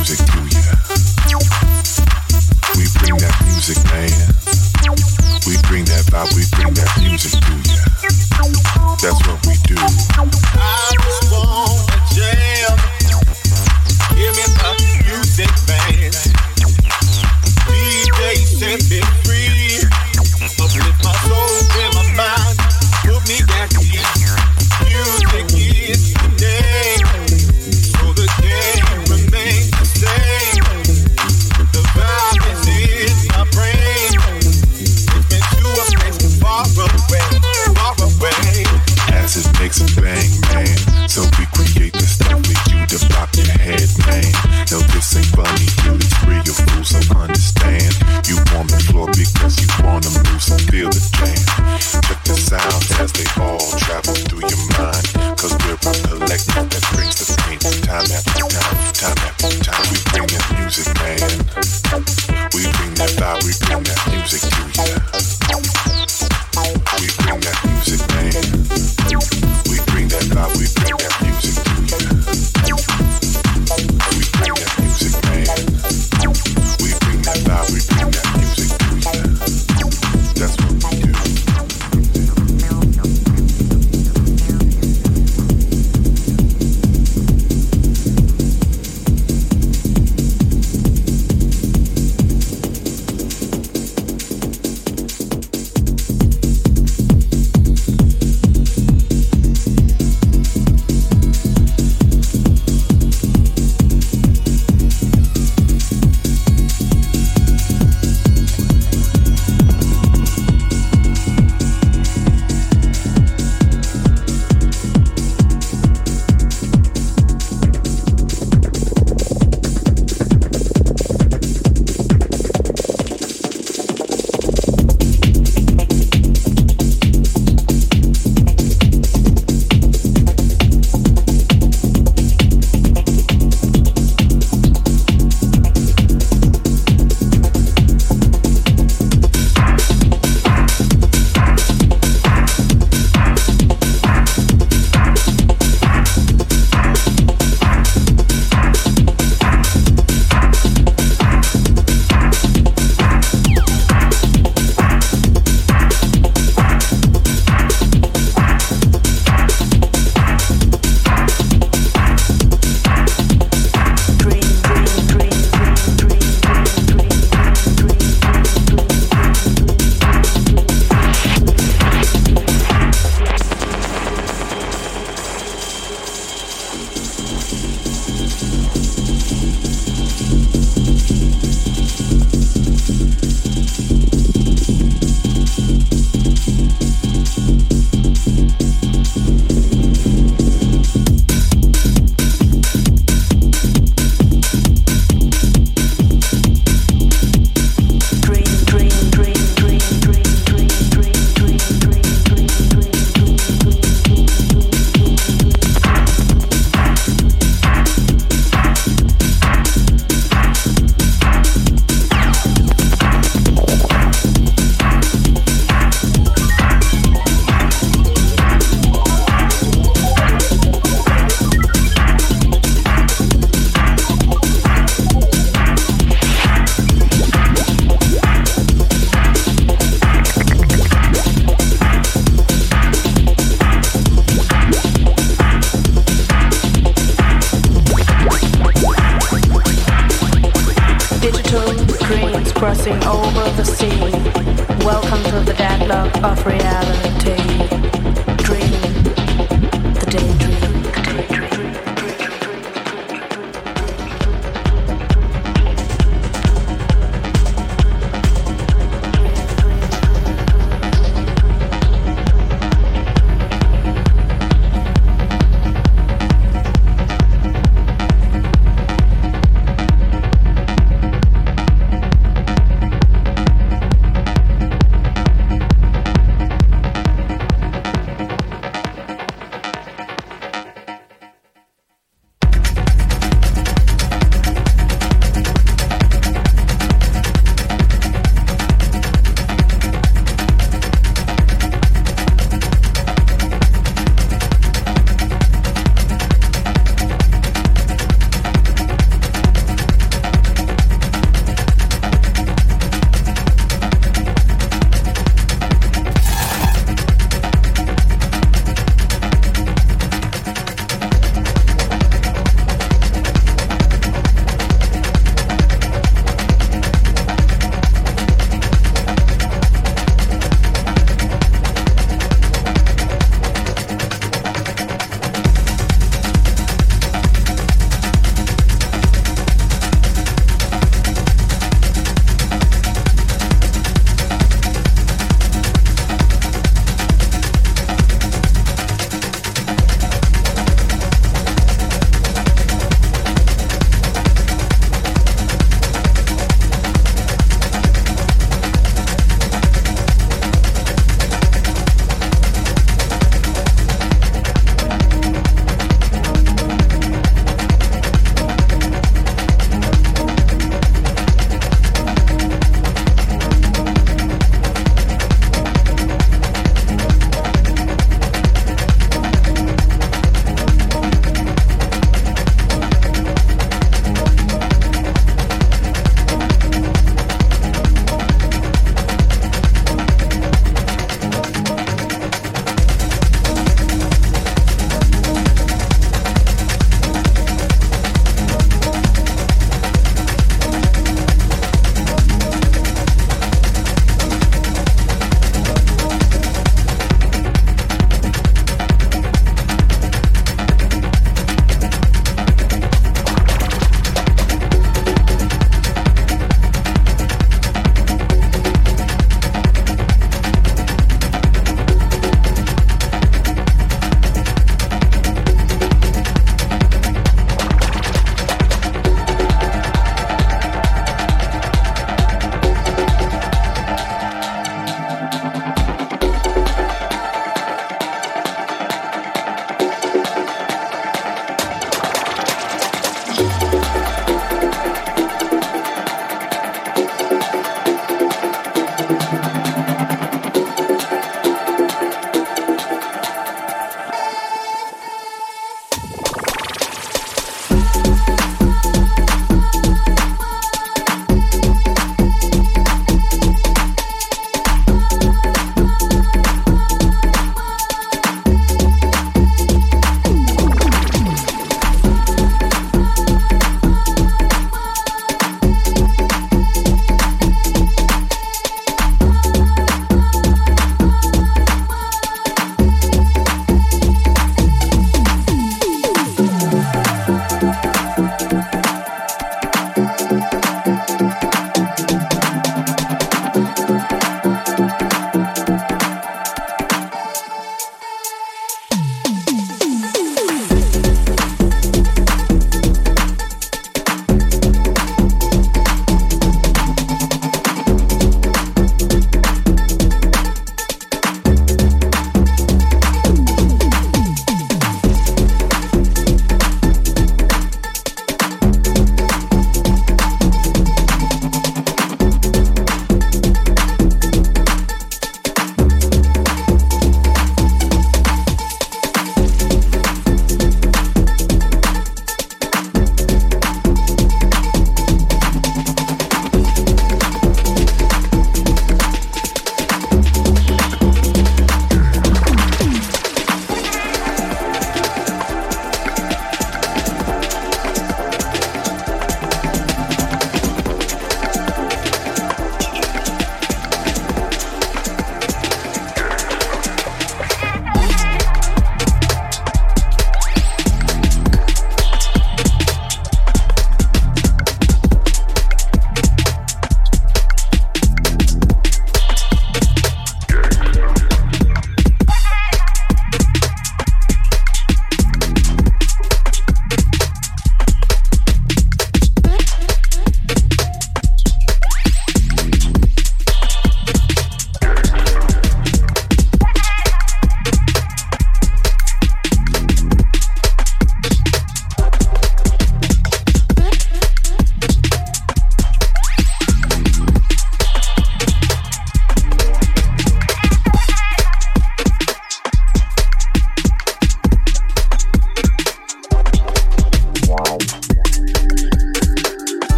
music to you. We bring that music, man. We bring that vibe. We bring that music to you. That's what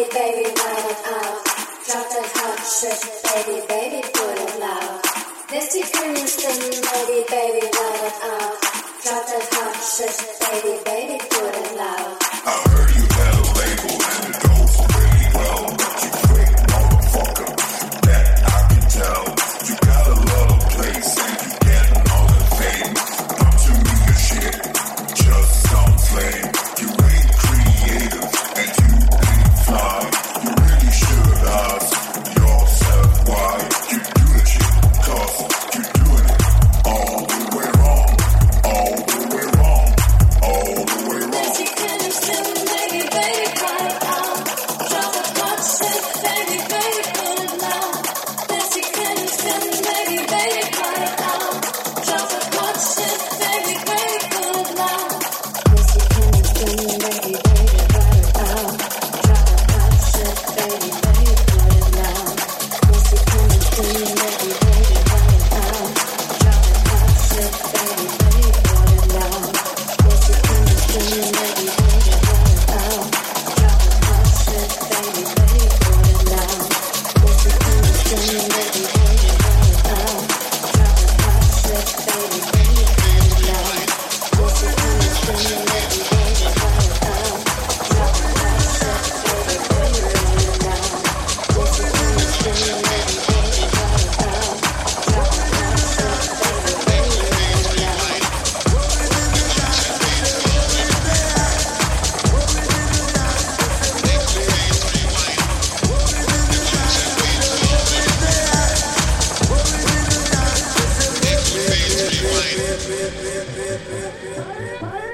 baby, baby, wind it up. Drop that hot shit, baby, baby, put it loud. This is your new thing, baby, baby, wind it up. Drop that hot shit, baby, baby, put it loud. I heard you had a label. life.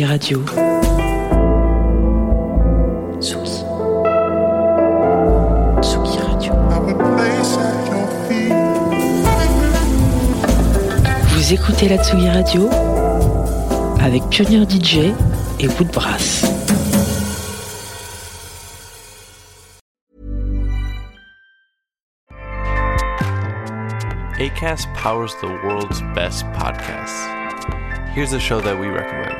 Tsugi Radio. Tsugi. Tsugi Radio. Vous écoutez la Tsugi Radio avec Pionnier DJ et Woodbrass. ACAST powers the world's best podcasts. Here's a show that we recommend.